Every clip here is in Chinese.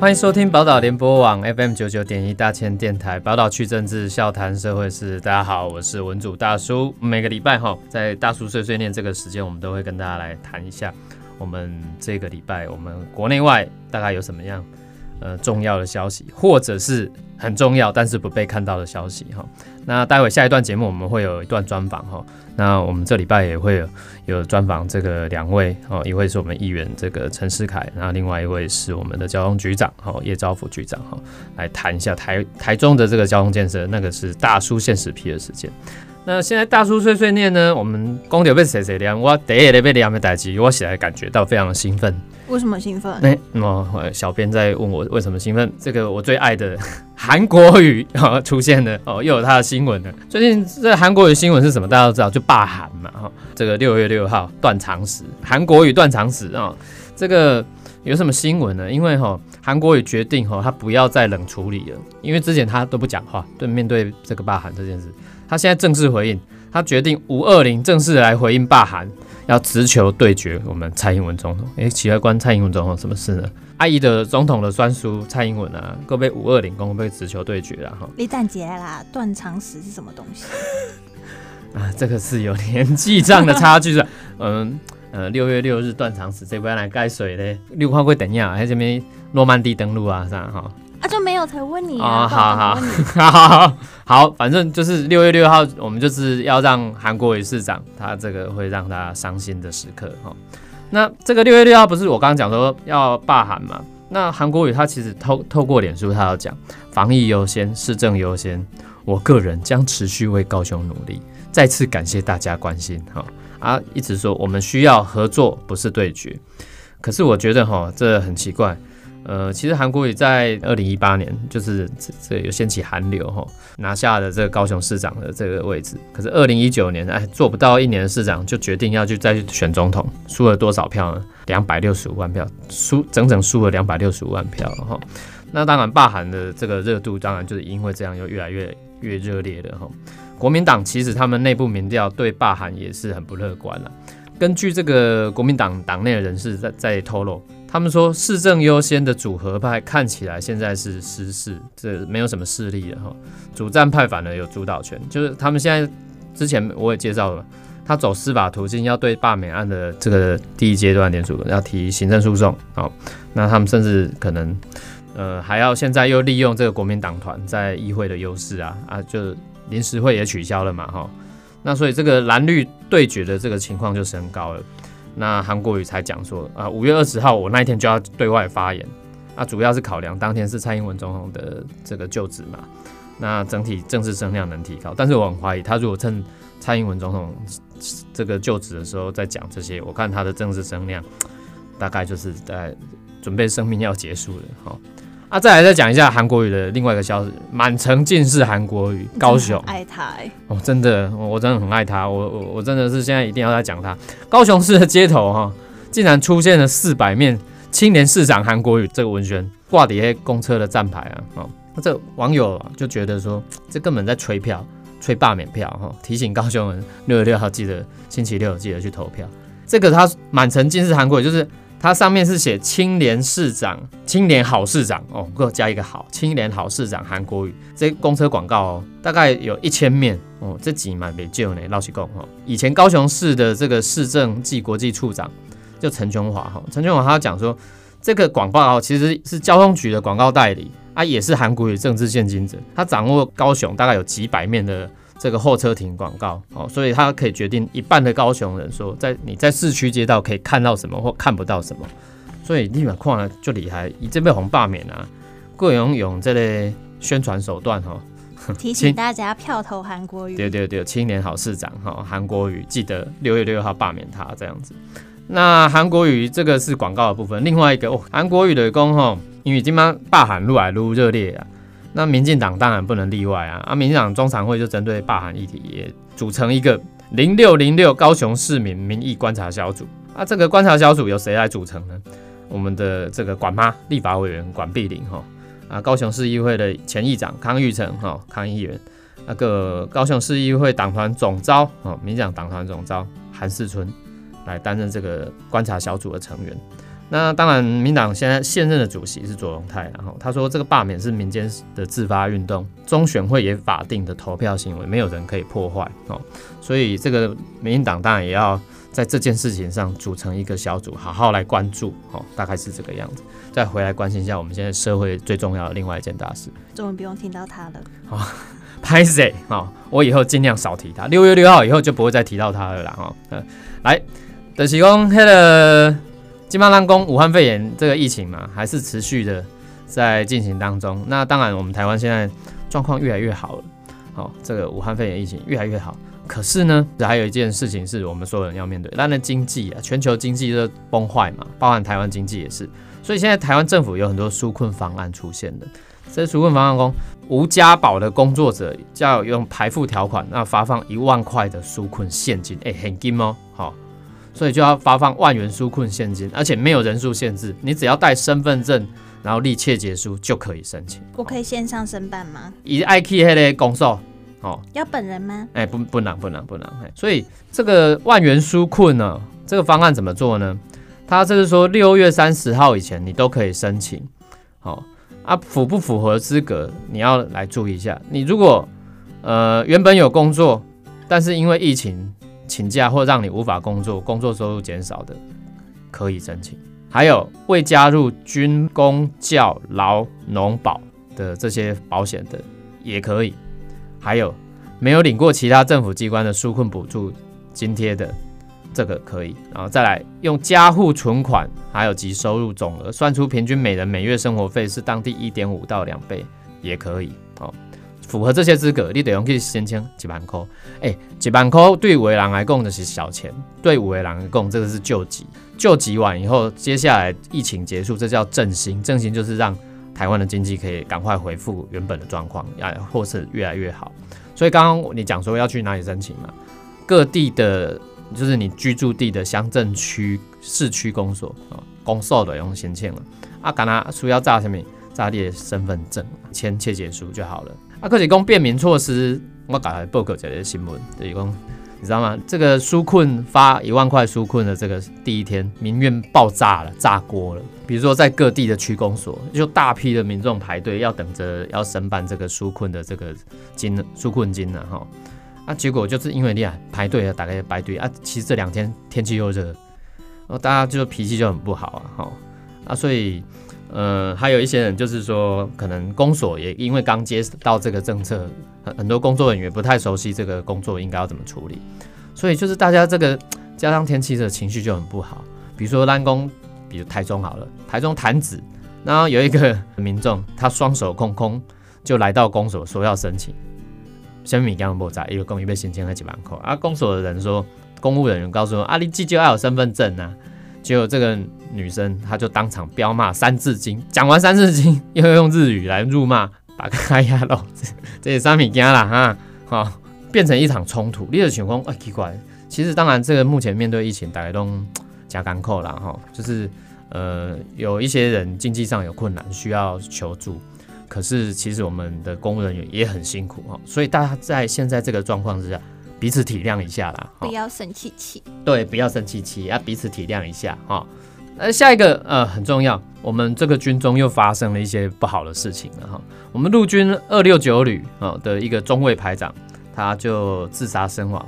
欢迎收听宝岛联播网 FM 九九点一大千电台，宝岛区政治笑谈社会事。大家好，我是文主大叔。每个礼拜哈，在大叔碎碎念这个时间，我们都会跟大家来谈一下，我们这个礼拜我们国内外大概有什么样呃重要的消息，或者是很重要但是不被看到的消息哈。那待会下一段节目我们会有一段专访哈。那我们这礼拜也会有有专访这个两位哦，一位是我们议员这个陈世凯，然后另外一位是我们的交通局长哦叶兆福局长哈，来谈一下台台中的这个交通建设，那个是大叔现实批的时间。那现在大叔碎碎念呢，我们公牛被谁谁凉，我第一个被凉的代机，我起来感觉到非常的兴奋。为什么兴奋？那么小编在问我为什么兴奋？这个我最爱的韩国语啊出现了哦，又有他的新闻了。最近这韩国语新闻是什么？大家都知道，就罢韩嘛哈。这个六月六号断肠时，韩国语断肠时啊。这个有什么新闻呢？因为哈韩国语决定哈他不要再冷处理了，因为之前他都不讲话，对面对这个罢韩这件事。他现在正式回应，他决定五二零正式来回应罢韩，要直球对决我们蔡英文总统。诶，奇怪，关蔡英文总统什么事呢？阿姨的总统的专属蔡英文啊，各位五二零公被直球对决了哈。李诞杰啦，断肠石是什么东西？啊，这个是有年纪上的差距是，嗯呃，六月六日断肠石这边来盖水嘞，六号会等一下，还这边诺曼底登陆啊，这样哈。啊，就没有才问你啊！好好 好好好，反正就是六月六号，我们就是要让韩国瑜市长，他这个会让他伤心的时刻哈。那这个六月六号不是我刚刚讲说要罢韩嘛？那韩国瑜他其实透透过脸书，他要讲防疫优先，市政优先，我个人将持续为高雄努力，再次感谢大家关心哈啊！一直说我们需要合作，不是对决。可是我觉得哈，这很奇怪。呃，其实韩国瑜在二零一八年就是这这有掀起韩流哈，拿下了这个高雄市长的这个位置。可是二零一九年哎，做不到一年的市长就决定要去再去选总统，输了多少票呢？两百六十五万票，输整整输了两百六十五万票哈。那当然罢韩的这个热度，当然就是因为这样又越来越越热烈的哈。国民党其实他们内部民调对罢韩也是很不乐观了。根据这个国民党党内的人士在在透露。他们说市政优先的组合派看起来现在是失势，这没有什么势力了哈。主战派反而有主导权，就是他们现在之前我也介绍了，他走司法途径，要对罢免案的这个第一阶段联署要提行政诉讼哦。那他们甚至可能呃还要现在又利用这个国民党团在议会的优势啊啊，就临时会也取消了嘛哈。那所以这个蓝绿对决的这个情况就升高了。那韩国瑜才讲说啊，五月二十号我那一天就要对外发言，啊，主要是考量当天是蔡英文总统的这个就职嘛，那整体政治声量能提高，但是我很怀疑他如果趁蔡英文总统这个就职的时候再讲这些，我看他的政治声量大概就是在准备生命要结束了，哈。啊，再来再讲一下韩国语的另外一个消息，满城尽是韩国语，高雄爱他哦，真的，我真的很爱他，我我我真的是现在一定要再讲他。高雄市的街头哈，竟然出现了四百面青年市长韩国语这个文宣挂底下公车的站牌啊，哦，那这网友就觉得说，这根本在吹票，吹罢免票哈，提醒高雄人六月六号记得星期六记得去投票。这个他满城尽是韩国语，就是。它上面是写青年市长、青年好市长哦，给我加一个好，青年好市长韩国语。这公车广告哦，大概有一千面哦，这几蛮没救呢。老实讲哈，以前高雄市的这个市政暨国际处长就陈琼华哈，陈琼华他讲说，这个广告其实是交通局的广告代理啊，也是韩国语政治现金者，他掌握高雄大概有几百面的。这个候车亭广告哦，所以它可以决定一半的高雄人说，在你在市区街道可以看到什么或看不到什么，所以立马看了就厉害。以这被红罢免啊，各种用这类宣传手段哈，提醒大家票投韩国瑜。对对对，青年好市长哈，韩国瑜记得六月六号罢免他这样子。那韩国瑜这个是广告的部分，另外一个哦，韩国瑜的功哈，因为今晚罢韩路来撸热烈啊。那民进党当然不能例外啊！啊，民进党中常会就针对罢韩议题，也组成一个零六零六高雄市民民意观察小组。啊，这个观察小组由谁来组成呢？我们的这个管妈立法委员管碧玲哈，啊，高雄市议会的前议长康玉成哈，康议员，那个高雄市议会党团总召哦，民进党党团总召韩世春来担任这个观察小组的成员。那当然，民党现在现任的主席是左荣泰，然后他说这个罢免是民间的自发运动，中选会也法定的投票行为，没有人可以破坏哦。所以这个民进党当然也要在这件事情上组成一个小组，好好来关注哦，大概是这个样子。再回来关心一下我们现在社会最重要的另外一件大事，终于不用听到他了。哦，拍谁啊？我以后尽量少提他。六月六号以后就不会再提到他了啦。哈，嗯，来，德喜公黑了。金马兰宫武汉肺炎这个疫情嘛，还是持续的在进行当中。那当然，我们台湾现在状况越来越好了。好，这个武汉肺炎疫情越来越好。可是呢，还有一件事情是我们所有人要面对，那的经济啊，全球经济都崩坏嘛，包含台湾经济也是。所以现在台湾政府有很多纾困方案出现的。这纾困方案中，无家保的工作者要用排付条款，那发放一万块的纾困现金，哎，很金哦，好。所以就要发放万元纾困现金，而且没有人数限制，你只要带身份证，然后立切结书就可以申请。我可以线上申办吗？以 I K 黑的公售，哦，要本人吗？哎，不，不能，不能，不能。所以这个万元纾困呢，这个方案怎么做呢？他这是说六月三十号以前你都可以申请，好啊，符不符合资格你要来注意一下。你如果呃原本有工作，但是因为疫情。请假或让你无法工作、工作收入减少的，可以申请。还有未加入军工教劳农保的这些保险的，也可以。还有没有领过其他政府机关的纾困补助津贴的，这个可以。然后再来用家户存款，还有及收入总额算出平均每人每月生活费是当地一点五到两倍，也可以。好。符合这些资格，你得用去申请几万块。哎，几万块对五个人来讲就是小钱，对五个人来讲这个是救急。救急完以后，接下来疫情结束，这叫振兴。振兴就是让台湾的经济可以赶快恢复原本的状况，呀，或是越来越好。所以刚刚你讲说要去哪里申请嘛？各地的，就是你居住地的乡镇区、市区公所啊，公所的用申请了。啊，干那需要炸什么？炸你的身份证，签切结书就好了。啊，可是讲便民措施，我刚才报告这个新闻，就是讲，你知道吗？这个纾困发一万块纾困的这个第一天，民怨爆炸了，炸锅了。比如说在各地的区公所，就大批的民众排队要等着要申办这个纾困的这个金纾困金呢，哈。啊，结果就是因为你啊排队啊，大概排队啊，其实这两天天气又热，然后大家就脾气就很不好啊，哈。啊，所以。呃，还有一些人就是说，可能公所也因为刚接到这个政策，很很多工作人员不太熟悉这个工作应该要怎么处理，所以就是大家这个加上天气的情绪就很不好。比如说蓝工，比如台中好了，台中潭子，然后有一个民众，他双手空空就来到公所说要申请，什么米刚不在，一个公寓被申请了几万块，啊，公所的人说，公务人员告诉说，啊，你记就要有身份证啊。结果这个 女生，她就当场飙骂《三字经》，讲完《三字经》，又要用日语来辱骂，把开呀喽，这也三米加了哈，好，变成一场冲突。另一情况，哎，奇怪，其实当然，这个目前面对疫情，大家都加干扣了哈，就是呃，有一些人经济上有困难，需要求助，可是其实我们的公务人员也很辛苦哈，所以大家在现在这个状况之下。彼此体谅一下啦，不要生气气。对，不要生气气，要彼此体谅一下哈。呃，下一个呃很重要，我们这个军中又发生了一些不好的事情了哈。我们陆军二六九旅啊的一个中尉排长，他就自杀身亡。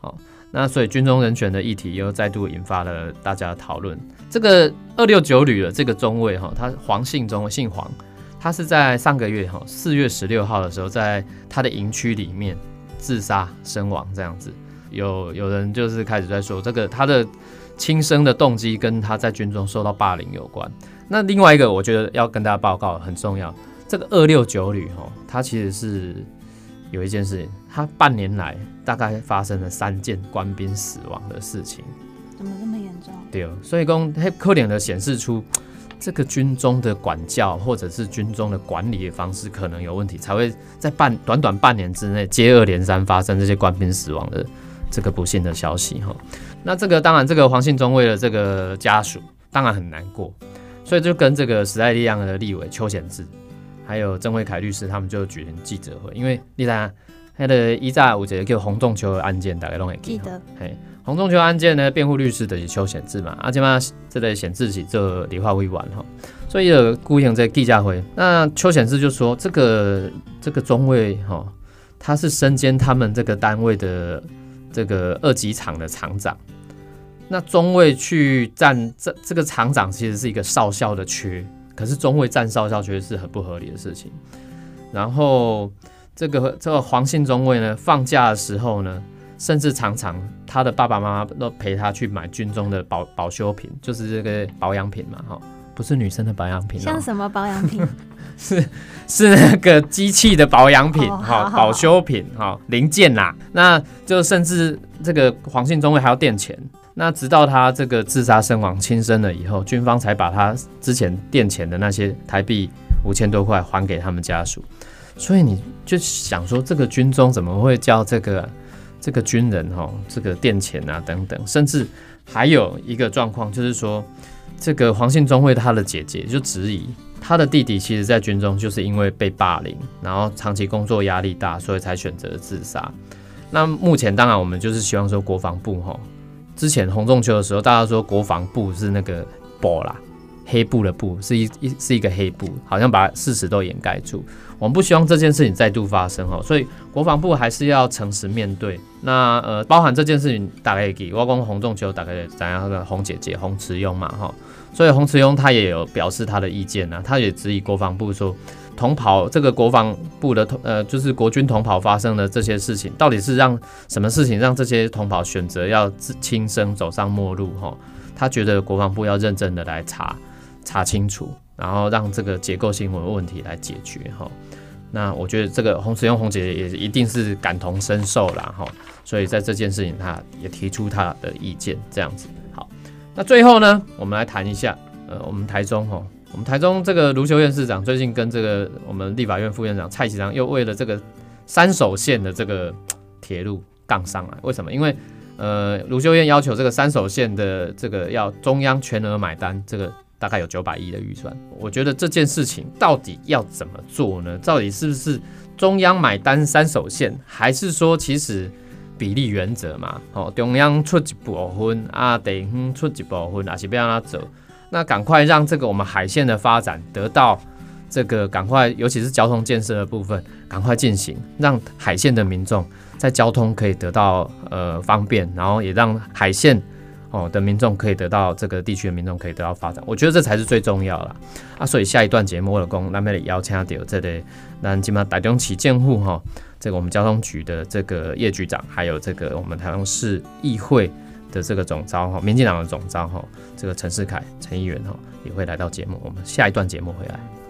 好，那所以军中人权的议题又再度引发了大家的讨论。这个二六九旅的这个中尉哈，他黄姓中，姓黄，他是在上个月哈四月十六号的时候，在他的营区里面。自杀身亡这样子，有有人就是开始在说这个他的轻生的动机跟他在军中受到霸凌有关。那另外一个，我觉得要跟大家报告很重要，这个二六九旅哈，它其实是有一件事情，它半年来大概发生了三件官兵死亡的事情，怎么这么严重？对，所以公黑可怜的显示出。这个军中的管教，或者是军中的管理的方式可能有问题，才会在半短短半年之内接二连三发生这些官兵死亡的这个不幸的消息哈。那这个当然，这个黄信忠为了这个家属当然很难过，所以就跟这个时代力量的立委邱显志，还有郑慧凯律师他们就举行记者会，因为你看他的一炸五节叫洪仲秋的案件，大概拢会记得，嘿，洪仲秋案件呢，辩护律师就是邱显志嘛，啊，即嘛这类显志是做理化委员哈，所以有雇佣在记者会，那邱显志就说这个这个中尉哈，他是身兼他们这个单位的这个二级厂的厂长，那中尉去占这这个厂长其实是一个少校的缺，可是中尉占少校缺是很不合理的事情，然后这个这个黄姓中尉呢，放假的时候呢。甚至常常他的爸爸妈妈都陪他去买军中的保保修品，就是这个保养品嘛，哈，不是女生的保养品，像什么保养品？是是那个机器的保养品，哈，保修品，哈，零件啦。那就甚至这个黄信中尉还要垫钱。那直到他这个自杀身亡轻生了以后，军方才把他之前垫钱的那些台币五千多块还给他们家属。所以你就想说，这个军中怎么会叫这个？这个军人哈，这个垫钱啊等等，甚至还有一个状况，就是说，这个黄信中为他的姐姐就质疑他的弟弟，其实在军中就是因为被霸凌，然后长期工作压力大，所以才选择自杀。那目前当然我们就是希望说国防部哈，之前洪仲秋的时候，大家说国防部是那个波啦，黑布的布是一一是一个黑布，好像把事实都掩盖住。我们不希望这件事情再度发生哈，所以国防部还是要诚实面对。那呃，包含这件事情，大概给外公洪仲秋，大概怎样的洪姐姐洪慈庸嘛哈，所以洪慈庸他也有表示他的意见呢，他也质疑国防部说，同跑这个国防部的同呃，就是国军同跑发生的这些事情，到底是让什么事情让这些同跑选择要自轻生走上末路哈？他觉得国防部要认真的来查查清楚。然后让这个结构性的问题来解决哈，那我觉得这个洪慈用洪姐姐也一定是感同身受啦哈，所以在这件事情她也提出她的意见这样子。好，那最后呢，我们来谈一下，呃，我们台中哈，我们台中这个卢修院市长最近跟这个我们立法院副院长蔡其昌又为了这个三手线的这个铁路杠上来，为什么？因为呃卢修院要求这个三手线的这个要中央全额买单这个。大概有九百亿的预算，我觉得这件事情到底要怎么做呢？到底是不是中央买单三手线，还是说其实比例原则嘛？哦，中央出一部分啊，地方出一部分，还是不让他走？那赶快让这个我们海线的发展得到这个赶快，尤其是交通建设的部分，赶快进行，让海线的民众在交通可以得到呃方便，然后也让海线。哦，的民众可以得到这个地区的民众可以得到发展，我觉得这才是最重要啦啊！所以下一段节目我公那边邀请到这里，那起码台中起建户哈，这个我们交通局的这个叶局长，还有这个我们台中市议会的这个总召哈，民进党的总召哈，这个陈世凯陈议员哈，也会来到节目。我们下一段节目回来。